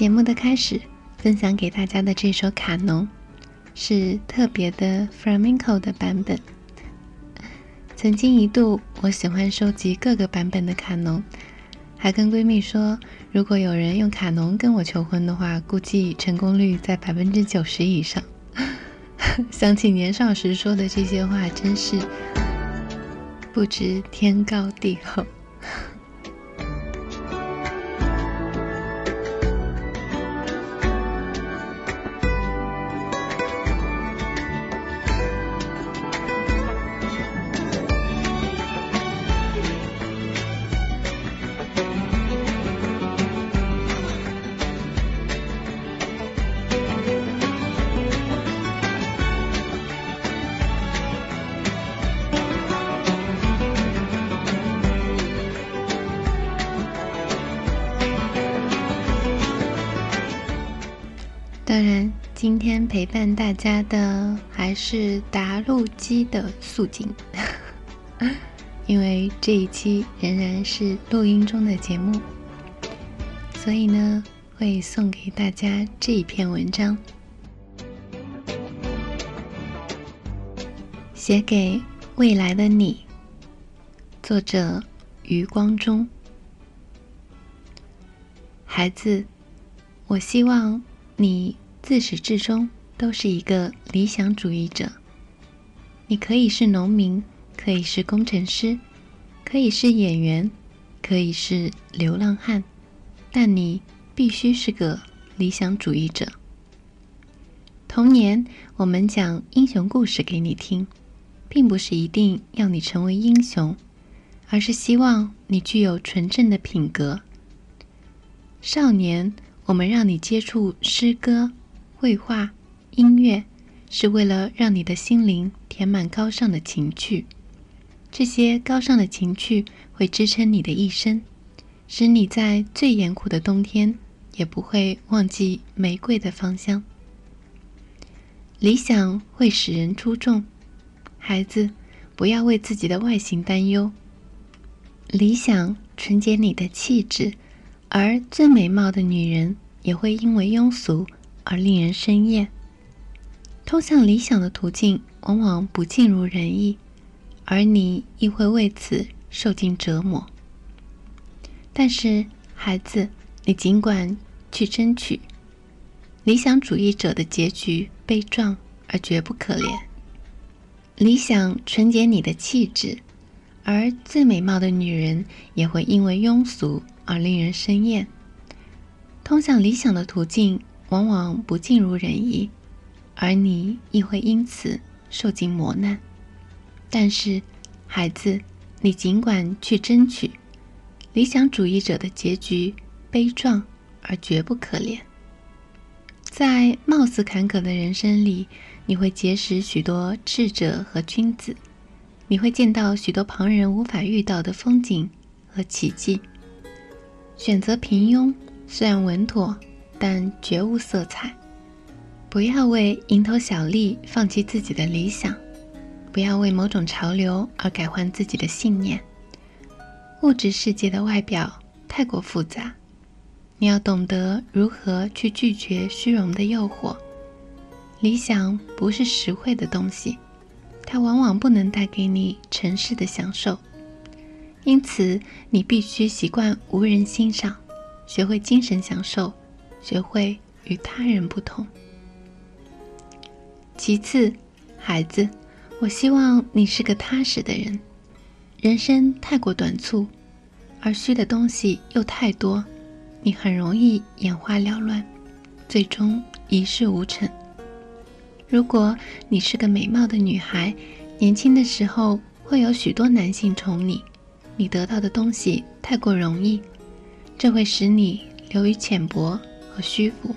节目的开始，分享给大家的这首《卡农》，是特别的 flamenco 的版本。曾经一度，我喜欢收集各个版本的卡农，还跟闺蜜说，如果有人用卡农跟我求婚的话，估计成功率在百分之九十以上。想起年少时说的这些话，真是不知天高地厚。陪伴大家的还是达录机的素锦，因为这一期仍然是录音中的节目，所以呢，会送给大家这一篇文章，写给未来的你。作者余光中，孩子，我希望。你自始至终都是一个理想主义者。你可以是农民，可以是工程师，可以是演员，可以是流浪汉，但你必须是个理想主义者。童年，我们讲英雄故事给你听，并不是一定要你成为英雄，而是希望你具有纯正的品格。少年。我们让你接触诗歌、绘画、音乐，是为了让你的心灵填满高尚的情趣。这些高尚的情趣会支撑你的一生，使你在最严酷的冬天也不会忘记玫瑰的芳香。理想会使人出众，孩子，不要为自己的外形担忧。理想纯洁你的气质。而最美貌的女人也会因为庸俗而令人生厌。通向理想的途径往往不尽如人意，而你亦会为此受尽折磨。但是，孩子，你尽管去争取。理想主义者的结局悲壮而绝不可怜。理想纯洁你的气质，而最美貌的女人也会因为庸俗。而令人生厌。通向理想的途径往往不尽如人意，而你亦会因此受尽磨难。但是，孩子，你尽管去争取。理想主义者的结局悲壮而绝不可怜。在貌似坎坷的人生里，你会结识许多智者和君子，你会见到许多旁人无法遇到的风景和奇迹。选择平庸虽然稳妥，但绝无色彩。不要为蝇头小利放弃自己的理想，不要为某种潮流而改换自己的信念。物质世界的外表太过复杂，你要懂得如何去拒绝虚荣的诱惑。理想不是实惠的东西，它往往不能带给你尘世的享受。因此，你必须习惯无人欣赏，学会精神享受，学会与他人不同。其次，孩子，我希望你是个踏实的人。人生太过短促，而虚的东西又太多，你很容易眼花缭乱，最终一事无成。如果你是个美貌的女孩，年轻的时候会有许多男性宠你。你得到的东西太过容易，这会使你流于浅薄和虚浮。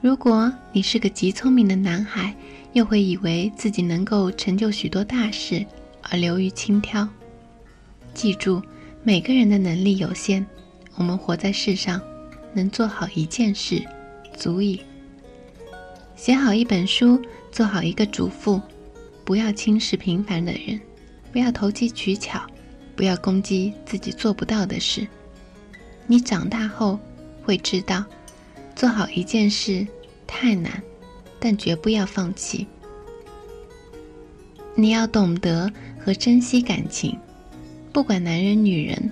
如果你是个极聪明的男孩，又会以为自己能够成就许多大事而流于轻佻。记住，每个人的能力有限，我们活在世上，能做好一件事，足矣。写好一本书，做好一个主妇，不要轻视平凡的人，不要投机取巧，不要攻击自己做不到的事。你长大后会知道。做好一件事太难，但绝不要放弃。你要懂得和珍惜感情，不管男人女人，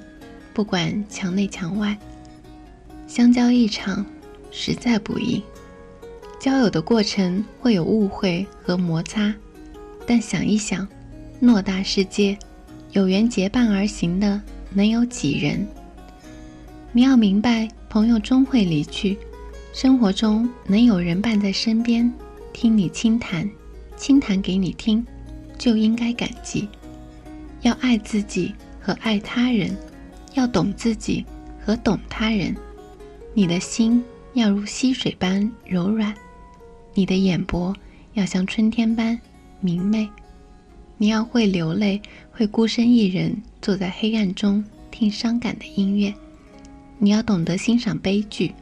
不管墙内墙外，相交一场实在不易。交友的过程会有误会和摩擦，但想一想，偌大世界，有缘结伴而行的能有几人？你要明白，朋友终会离去。生活中能有人伴在身边，听你倾谈，倾谈给你听，就应该感激。要爱自己和爱他人，要懂自己和懂他人。你的心要如溪水般柔软，你的眼波要像春天般明媚。你要会流泪，会孤身一人坐在黑暗中听伤感的音乐。你要懂得欣赏悲剧。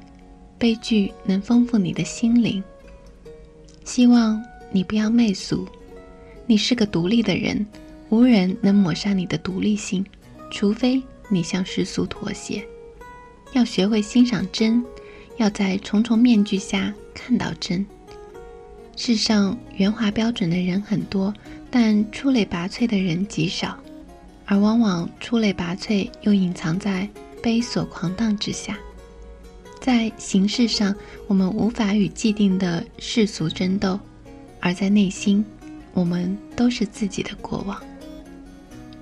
悲剧能丰富你的心灵。希望你不要媚俗，你是个独立的人，无人能抹杀你的独立性，除非你向世俗妥协。要学会欣赏真，要在重重面具下看到真。世上圆滑标准的人很多，但出类拔萃的人极少，而往往出类拔萃又隐藏在悲所狂荡之下。在形式上，我们无法与既定的世俗争斗；而在内心，我们都是自己的国王。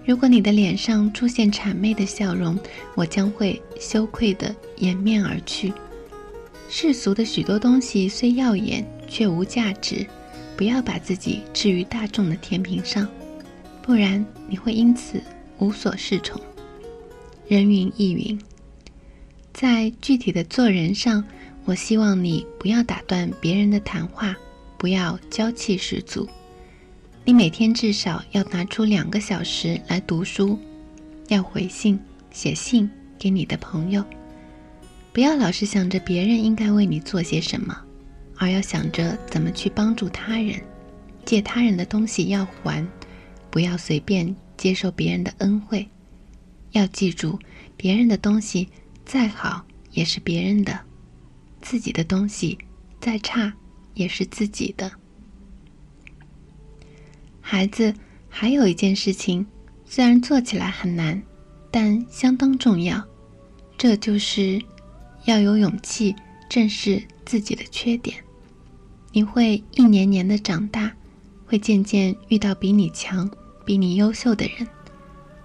如果你的脸上出现谄媚的笑容，我将会羞愧地掩面而去。世俗的许多东西虽耀眼，却无价值。不要把自己置于大众的天平上，不然你会因此无所适从。人云亦云。在具体的做人上，我希望你不要打断别人的谈话，不要娇气十足。你每天至少要拿出两个小时来读书，要回信、写信给你的朋友。不要老是想着别人应该为你做些什么，而要想着怎么去帮助他人。借他人的东西要还，不要随便接受别人的恩惠。要记住，别人的东西。再好也是别人的，自己的东西再差也是自己的。孩子，还有一件事情，虽然做起来很难，但相当重要，这就是要有勇气正视自己的缺点。你会一年年的长大，会渐渐遇到比你强、比你优秀的人，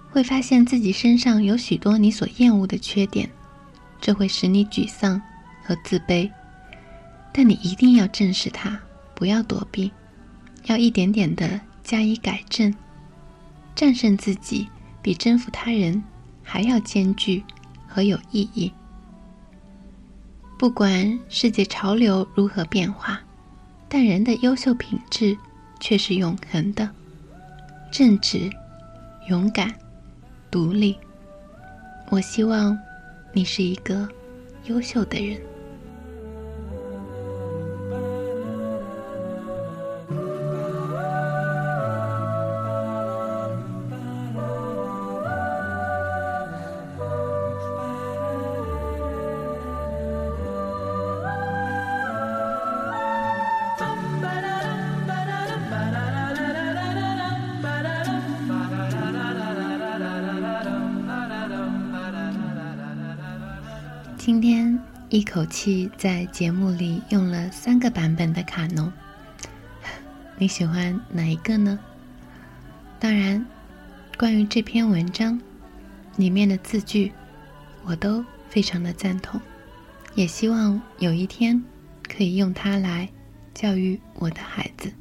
会发现自己身上有许多你所厌恶的缺点。这会使你沮丧和自卑，但你一定要正视它，不要躲避，要一点点的加以改正。战胜自己比征服他人还要艰巨和有意义。不管世界潮流如何变化，但人的优秀品质却是永恒的：正直、勇敢、独立。我希望。你是一个优秀的人。今天一口气在节目里用了三个版本的卡农，你喜欢哪一个呢？当然，关于这篇文章里面的字句，我都非常的赞同，也希望有一天可以用它来教育我的孩子。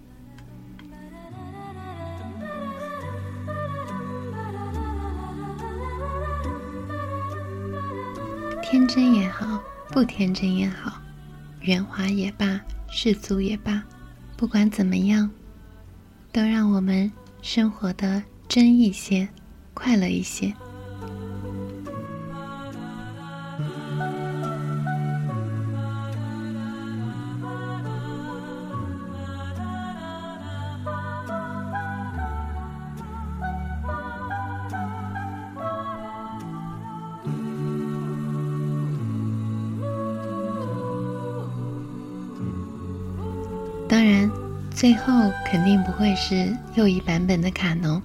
天真也好，不天真也好，圆滑也罢，世俗也罢，不管怎么样，都让我们生活的真一些，快乐一些。当然，最后肯定不会是又一版本的卡农。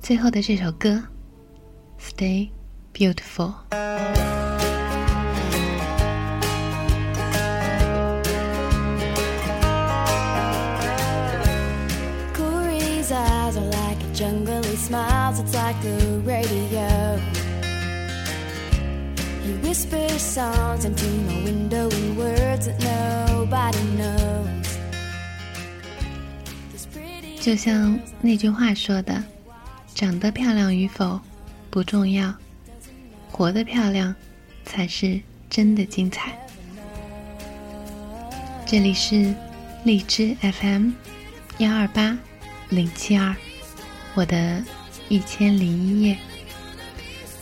最后的这首歌，Stay Beautiful。Corey's eyes are like a jungle, he smiles, it's like the radio. He whispers songs into my window in words that nobody knows. 就像那句话说的：“长得漂亮与否不重要，活得漂亮才是真的精彩。”这里是荔枝 FM 幺二八零七二，我的一千零一夜，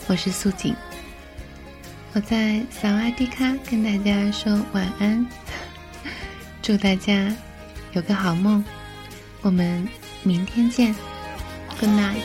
我是素锦。我在萨瓦迪卡跟大家说晚安，祝大家有个好梦，我们明天见，Good night。